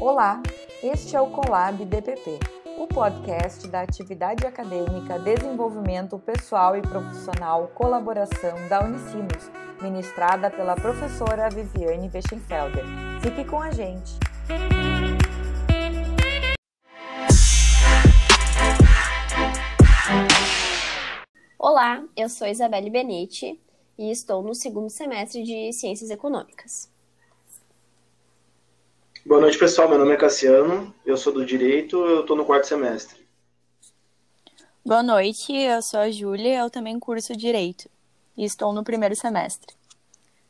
Olá, este é o Colab DPP, o podcast da atividade acadêmica, desenvolvimento pessoal e profissional, colaboração da Unicinos, ministrada pela professora Viviane Weschenfelder. Fique com a gente! Olá, eu sou Isabelle Benetti e estou no segundo semestre de Ciências Econômicas. Boa noite, pessoal. Meu nome é Cassiano, eu sou do Direito, eu estou no quarto semestre. Boa noite, eu sou a Júlia, eu também curso Direito e estou no primeiro semestre.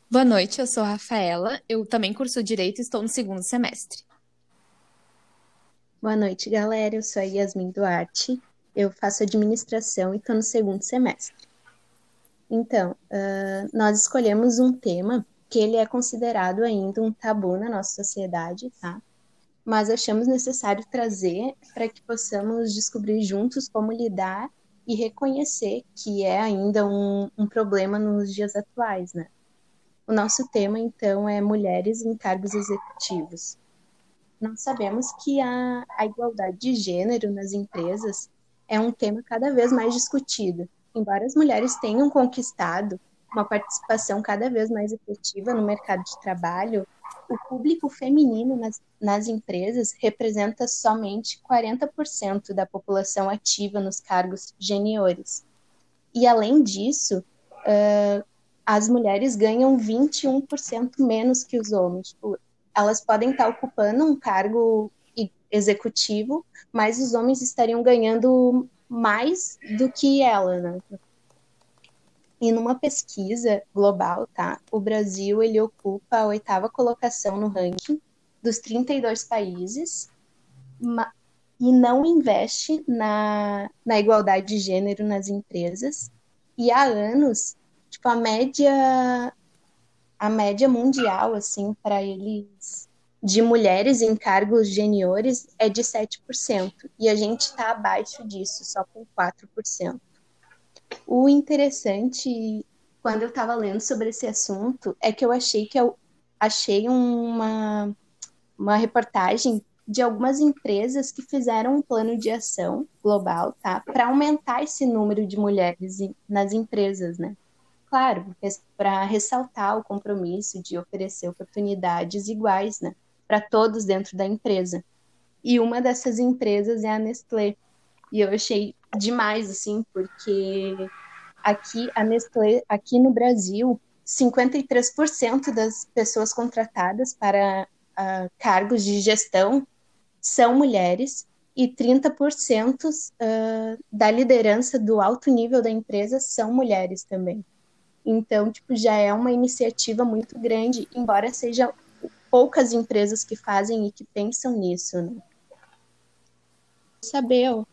Boa noite, eu sou a Rafaela, eu também curso Direito e estou no segundo semestre. Boa noite, galera, eu sou a Yasmin Duarte, eu faço Administração e estou no segundo semestre. Então, uh, nós escolhemos um tema que ele é considerado ainda um tabu na nossa sociedade, tá? Mas achamos necessário trazer para que possamos descobrir juntos como lidar e reconhecer que é ainda um, um problema nos dias atuais, né? O nosso tema, então, é mulheres em cargos executivos. Nós sabemos que a, a igualdade de gênero nas empresas é um tema cada vez mais discutido. Embora as mulheres tenham conquistado uma participação cada vez mais efetiva no mercado de trabalho, o público feminino nas, nas empresas representa somente 40% da população ativa nos cargos geniores. E, além disso, uh, as mulheres ganham 21% menos que os homens. Tipo, elas podem estar ocupando um cargo executivo, mas os homens estariam ganhando mais do que ela, né? E numa pesquisa global, tá? O Brasil ele ocupa a oitava colocação no ranking dos 32 países e não investe na, na igualdade de gênero nas empresas. E há anos, tipo, a média a média mundial assim para eles de mulheres em cargos geniores é de 7%, e a gente está abaixo disso, só com 4%. O interessante, quando eu estava lendo sobre esse assunto, é que eu achei que eu achei uma, uma reportagem de algumas empresas que fizeram um plano de ação global, tá? Para aumentar esse número de mulheres nas empresas, né? Claro, para ressaltar o compromisso de oferecer oportunidades iguais, né? Para todos dentro da empresa. E uma dessas empresas é a Nestlé. E eu achei demais, assim, porque aqui a Nestlé, aqui no Brasil, 53% das pessoas contratadas para uh, cargos de gestão são mulheres e 30% uh, da liderança do alto nível da empresa são mulheres também. Então, tipo, já é uma iniciativa muito grande, embora seja poucas empresas que fazem e que pensam nisso. Né? Saber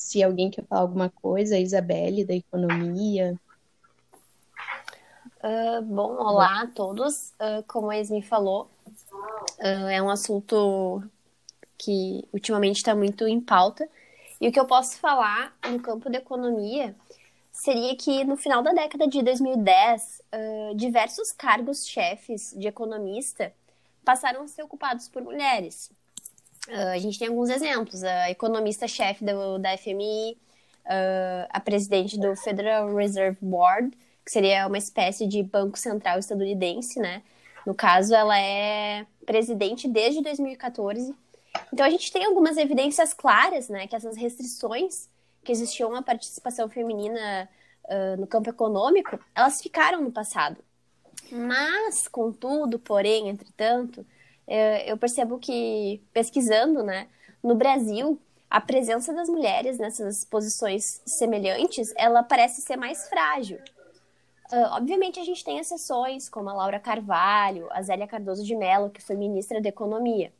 se alguém quer falar alguma coisa, Isabelle, da economia. Uh, bom, olá a todos. Uh, como a Esmi falou, uh, é um assunto que ultimamente está muito em pauta. E o que eu posso falar no campo da economia seria que no final da década de 2010, diversos cargos chefes de economista passaram a ser ocupados por mulheres. Uh, a gente tem alguns exemplos. A economista-chefe da FMI, uh, a presidente do Federal Reserve Board, que seria uma espécie de banco central estadunidense, né? No caso, ela é presidente desde 2014. Então, a gente tem algumas evidências claras, né? Que essas restrições que existiam à participação feminina uh, no campo econômico, elas ficaram no passado. Mas, contudo, porém, entretanto, eu percebo que, pesquisando, né, no Brasil, a presença das mulheres nessas posições semelhantes, ela parece ser mais frágil. Uh, obviamente, a gente tem exceções, como a Laura Carvalho, a Zélia Cardoso de Mello, que foi ministra da Economia.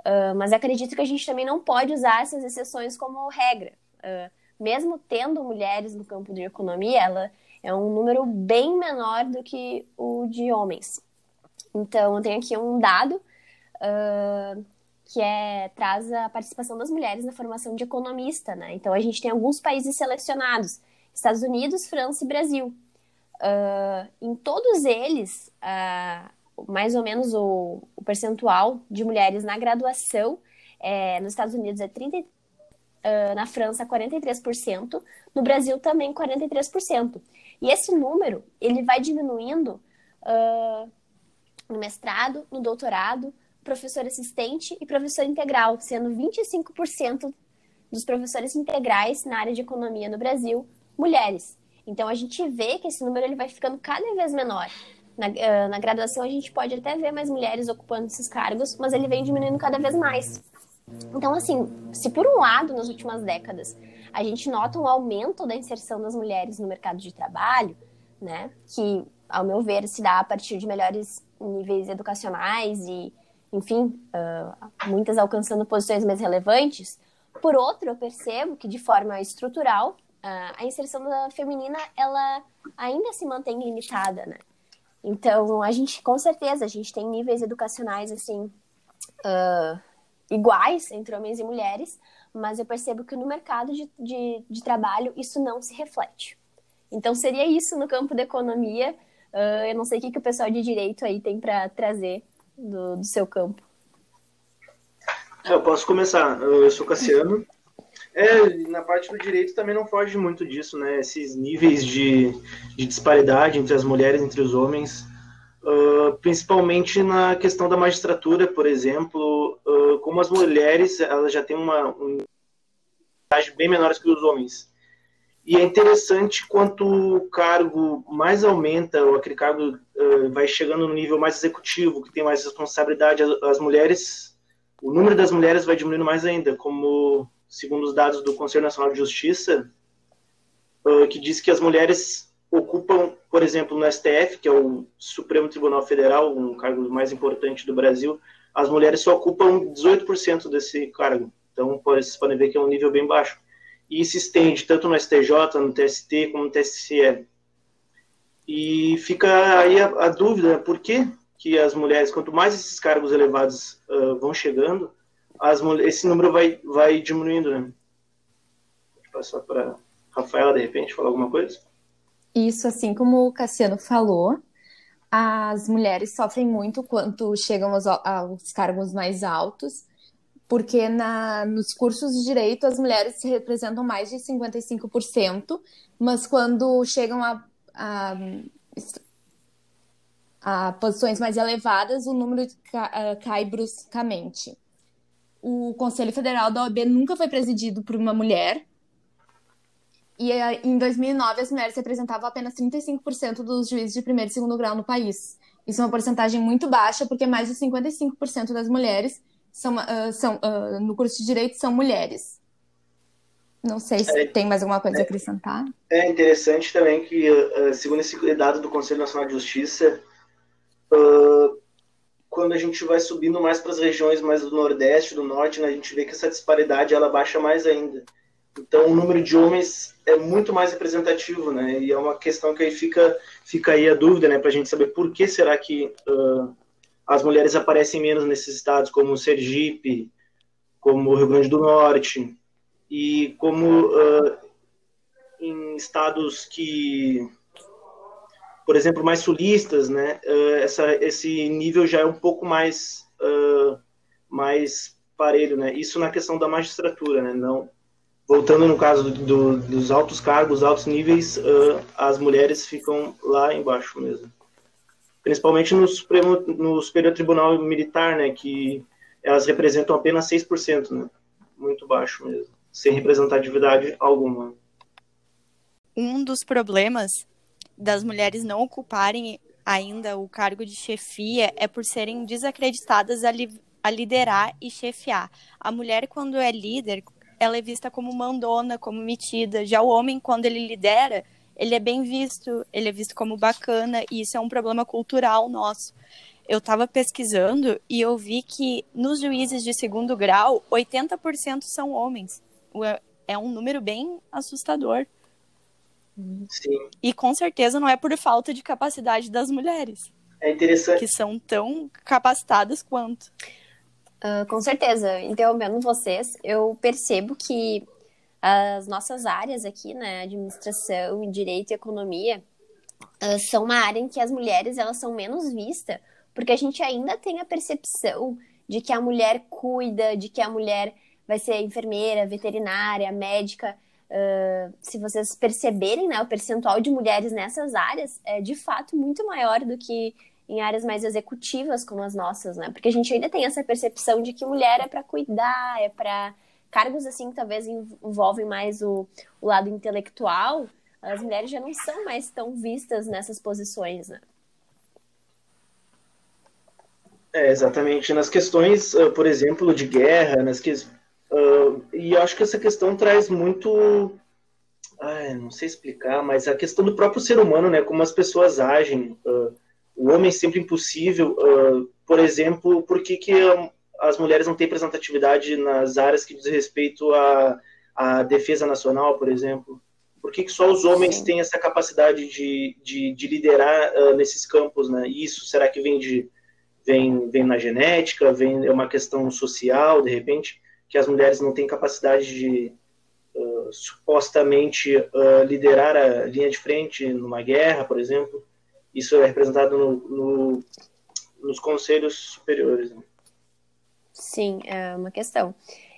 Uh, mas acredito que a gente também não pode usar essas exceções como regra. Uh, mesmo tendo mulheres no campo de economia, ela é um número bem menor do que o de homens. Então, eu tenho aqui um dado uh, que é, traz a participação das mulheres na formação de economista, né? Então a gente tem alguns países selecionados: Estados Unidos, França e Brasil. Uh, em todos eles, uh, mais ou menos o, o, percentual de mulheres na graduação é, nos Estados Unidos é 30, uh, na França 43%, no Brasil também 43%. E esse número ele vai diminuindo no mestrado, no doutorado, professor assistente e professor integral, sendo 25% dos professores integrais na área de economia no Brasil mulheres. Então a gente vê que esse número ele vai ficando cada vez menor. Na, uh, na graduação a gente pode até ver mais mulheres ocupando esses cargos, mas ele vem diminuindo cada vez mais. Então, assim, se por um lado, nas últimas décadas, a gente nota um aumento da inserção das mulheres no mercado de trabalho, né, que, ao meu ver, se dá a partir de melhores níveis educacionais e, enfim, uh, muitas alcançando posições mais relevantes, por outro, eu percebo que, de forma estrutural, uh, a inserção da feminina, ela ainda se mantém limitada, né? Então, a gente, com certeza, a gente tem níveis educacionais, assim, uh, iguais entre homens e mulheres, mas eu percebo que no mercado de, de, de trabalho isso não se reflete. Então, seria isso no campo da economia. Uh, eu não sei o que, que o pessoal de direito aí tem para trazer do, do seu campo. Eu posso começar. Eu sou Cassiano. É, na parte do direito também não foge muito disso, né? Esses níveis de, de disparidade entre as mulheres e entre os homens, uh, principalmente na questão da magistratura, por exemplo, uh, como as mulheres elas já têm uma, uma bem menores que os homens. E é interessante quanto o cargo mais aumenta, ou aquele cargo vai chegando no nível mais executivo, que tem mais responsabilidade, as, mulheres, o número das mulheres vai diminuindo mais ainda, como segundo os dados do Conselho Nacional de Justiça, uh, que diz que as mulheres ocupam, por exemplo, no STF, que é o Supremo Tribunal Federal, um cargo mais importante do Brasil, as mulheres só ocupam 18% desse cargo. Então, vocês podem ver que é um nível bem baixo. E se estende tanto no STJ, no TST, como no TSE. E fica aí a, a dúvida, por que, que as mulheres, quanto mais esses cargos elevados uh, vão chegando, as, esse número vai, vai diminuindo, né? Vou passar para Rafaela, de repente, falar alguma coisa? Isso, assim como o Cassiano falou, as mulheres sofrem muito quando chegam aos, aos cargos mais altos, porque na, nos cursos de direito as mulheres representam mais de 55%, mas quando chegam a, a, a posições mais elevadas, o número cai bruscamente o Conselho Federal da OAB nunca foi presidido por uma mulher. E eh, em 2009, as mulheres representavam apenas 35% dos juízes de primeiro e segundo grau no país. Isso é uma porcentagem muito baixa, porque mais de 55% das mulheres são, uh, são uh, no curso de direito são mulheres. Não sei se é, tem mais alguma coisa é, a acrescentar. É interessante também que, segundo esse dado do Conselho Nacional de Justiça, quando a gente vai subindo mais para as regiões mais do Nordeste, do Norte, né, a gente vê que essa disparidade ela baixa mais ainda. Então, o número de homens é muito mais representativo, né? E é uma questão que aí fica, fica aí a dúvida, né? Para a gente saber por que será que uh, as mulheres aparecem menos nesses estados, como Sergipe, como Rio Grande do Norte, e como uh, em estados que por exemplo, mais sulistas, né? Uh, essa, esse nível já é um pouco mais, uh, mais parelho, né? Isso na questão da magistratura, né? Não, voltando no caso do, do, dos altos cargos, altos níveis, as mulheres ficam lá embaixo mesmo. Principalmente no, Supremo, no Superior Tribunal Militar, né? Que elas representam apenas 6%, né? Muito baixo mesmo, sem representatividade alguma. Um dos problemas das mulheres não ocuparem ainda o cargo de chefia é por serem desacreditadas a, li a liderar e chefiar. A mulher, quando é líder, ela é vista como mandona, como metida. Já o homem, quando ele lidera, ele é bem visto, ele é visto como bacana, e isso é um problema cultural nosso. Eu estava pesquisando e eu vi que nos juízes de segundo grau, 80% são homens. É um número bem assustador. Sim. E com certeza não é por falta de capacidade das mulheres. É interessante. Que são tão capacitadas quanto. Uh, com certeza. Interrompendo vocês, eu percebo que as nossas áreas aqui, né, administração, direito e economia, uh, são uma área em que as mulheres elas são menos vistas porque a gente ainda tem a percepção de que a mulher cuida, de que a mulher vai ser enfermeira, veterinária, médica. Uh, se vocês perceberem, né, o percentual de mulheres nessas áreas é de fato muito maior do que em áreas mais executivas como as nossas, né? Porque a gente ainda tem essa percepção de que mulher é para cuidar, é para cargos assim que talvez envolvem mais o, o lado intelectual, as mulheres já não são mais tão vistas nessas posições, né? É, exatamente. Nas questões, por exemplo, de guerra, nas que... Uh, e eu acho que essa questão traz muito. Ai, não sei explicar, mas a questão do próprio ser humano, né? Como as pessoas agem. Uh, o homem é sempre impossível. por exemplo, por que, que as mulheres não têm representatividade nas áreas que diz respeito à, à defesa nacional, por exemplo? Por que, que só os homens Sim. têm essa capacidade de, de, de liderar uh, nesses campos, né? Isso será que vem de vem, vem na genética, vem é uma questão social, de repente, que as mulheres não têm capacidade de uh, supostamente uh, liderar a linha de frente numa guerra, por exemplo. Isso é representado no, no, nos conselhos superiores. Né? Sim, é uma questão.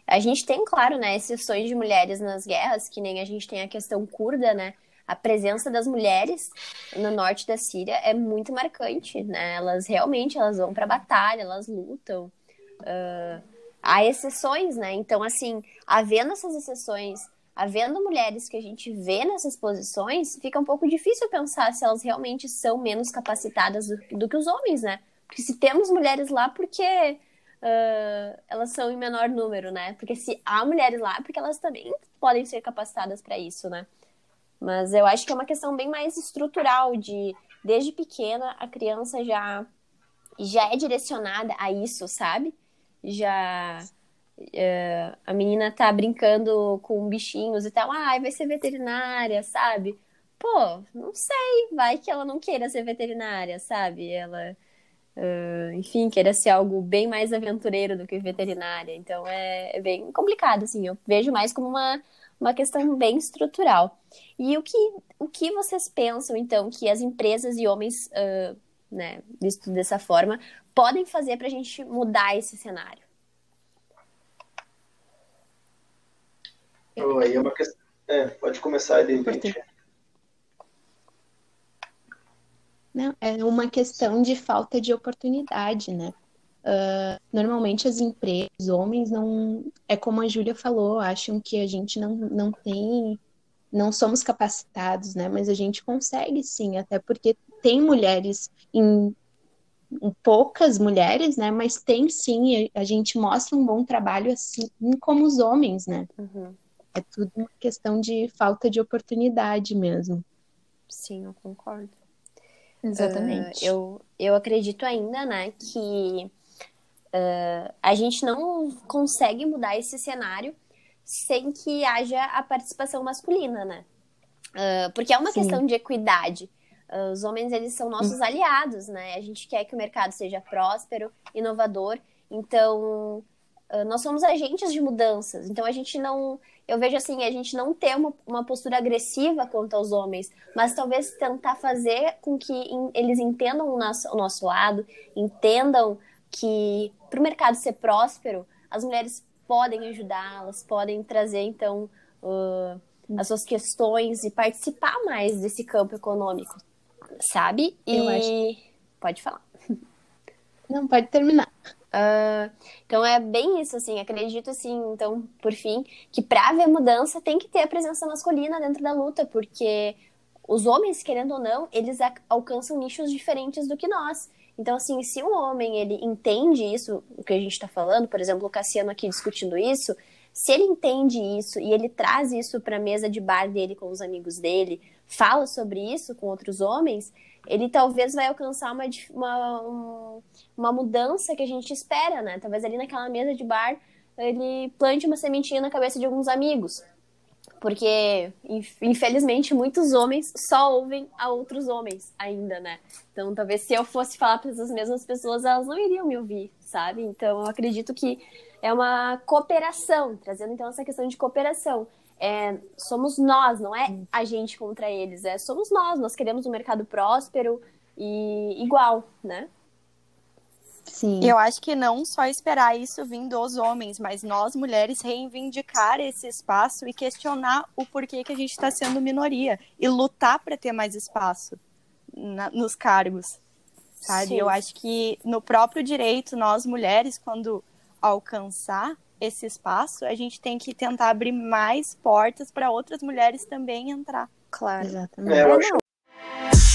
A gente tem, claro, né, exceções de mulheres nas guerras, que nem a gente tem a questão curda, né? A presença das mulheres no norte da Síria é muito marcante, né? Elas realmente elas vão para batalha, elas lutam. Uh, há exceções, né? Então, assim, havendo essas exceções, havendo mulheres que a gente vê nessas posições, fica um pouco difícil pensar se elas realmente são menos capacitadas do, do que os homens, né? Porque se temos mulheres lá, porque uh, elas são em menor número, né? Porque se há mulheres lá, é porque elas também podem ser capacitadas para isso, né? Mas eu acho que é uma questão bem mais estrutural de desde pequena a criança já já é direcionada a isso, sabe? Já uh, a menina tá brincando com bichinhos e tal, ah, vai ser veterinária, sabe? Pô, não sei, vai que ela não queira ser veterinária, sabe? Ela Uh, enfim, queira ser algo bem mais aventureiro do que veterinária. Então é, é, bem complicado, assim. Eu vejo mais como uma, uma questão bem estrutural. E o que, o que vocês pensam, então, que as empresas e homens, uh, né, visto dessa forma, podem fazer para a gente mudar esse cenário? Oh, aí é uma questão. É, pode começar ali, gente. Não, é uma questão de falta de oportunidade, né? Uh, normalmente as empresas, homens, não. É como a Júlia falou, acham que a gente não, não tem. Não somos capacitados, né? Mas a gente consegue sim, até porque tem mulheres em poucas mulheres, né? Mas tem sim, a gente mostra um bom trabalho assim como os homens, né? Uhum. É tudo uma questão de falta de oportunidade mesmo. Sim, eu concordo. Exatamente. Uh, eu, eu acredito ainda, né, que uh, a gente não consegue mudar esse cenário sem que haja a participação masculina, né? Uh, porque é uma Sim. questão de equidade. Os homens, eles são nossos aliados, né? A gente quer que o mercado seja próspero, inovador. Então, nós somos agentes de mudanças. Então, a gente não eu vejo assim, a gente não ter uma, uma postura agressiva contra os homens, mas talvez tentar fazer com que eles entendam o nosso, o nosso lado, entendam que para o mercado ser próspero, as mulheres podem ajudar, elas podem trazer, então, uh, as suas questões e participar mais desse campo econômico, sabe? E... Eu acho... Pode falar. Não, pode terminar. Uh, então é bem isso, assim, acredito assim, então, por fim, que para haver mudança tem que ter a presença masculina dentro da luta, porque os homens, querendo ou não, eles alcançam nichos diferentes do que nós. Então, assim, se um homem ele entende isso, o que a gente está falando, por exemplo, o Cassiano aqui discutindo isso, se ele entende isso e ele traz isso para a mesa de bar dele com os amigos dele, fala sobre isso com outros homens, ele talvez vai alcançar uma, uma, uma mudança que a gente espera, né? Talvez ali naquela mesa de bar ele plante uma sementinha na cabeça de alguns amigos. Porque, infelizmente, muitos homens só ouvem a outros homens ainda, né? Então, talvez se eu fosse falar para essas mesmas pessoas, elas não iriam me ouvir, sabe? Então, eu acredito que é uma cooperação, trazendo então essa questão de cooperação é, somos nós, não é a gente contra eles, é somos nós, nós queremos um mercado próspero e igual, né? Sim. Eu acho que não só esperar isso vir dos homens, mas nós mulheres reivindicar esse espaço e questionar o porquê que a gente está sendo minoria e lutar para ter mais espaço na- nos cargos, sabe? Sim. Eu acho que no próprio direito, nós mulheres, quando alcançar esse espaço, a gente tem que tentar abrir mais portas para outras mulheres também entrar. Claro. Exatamente. É, eu acho...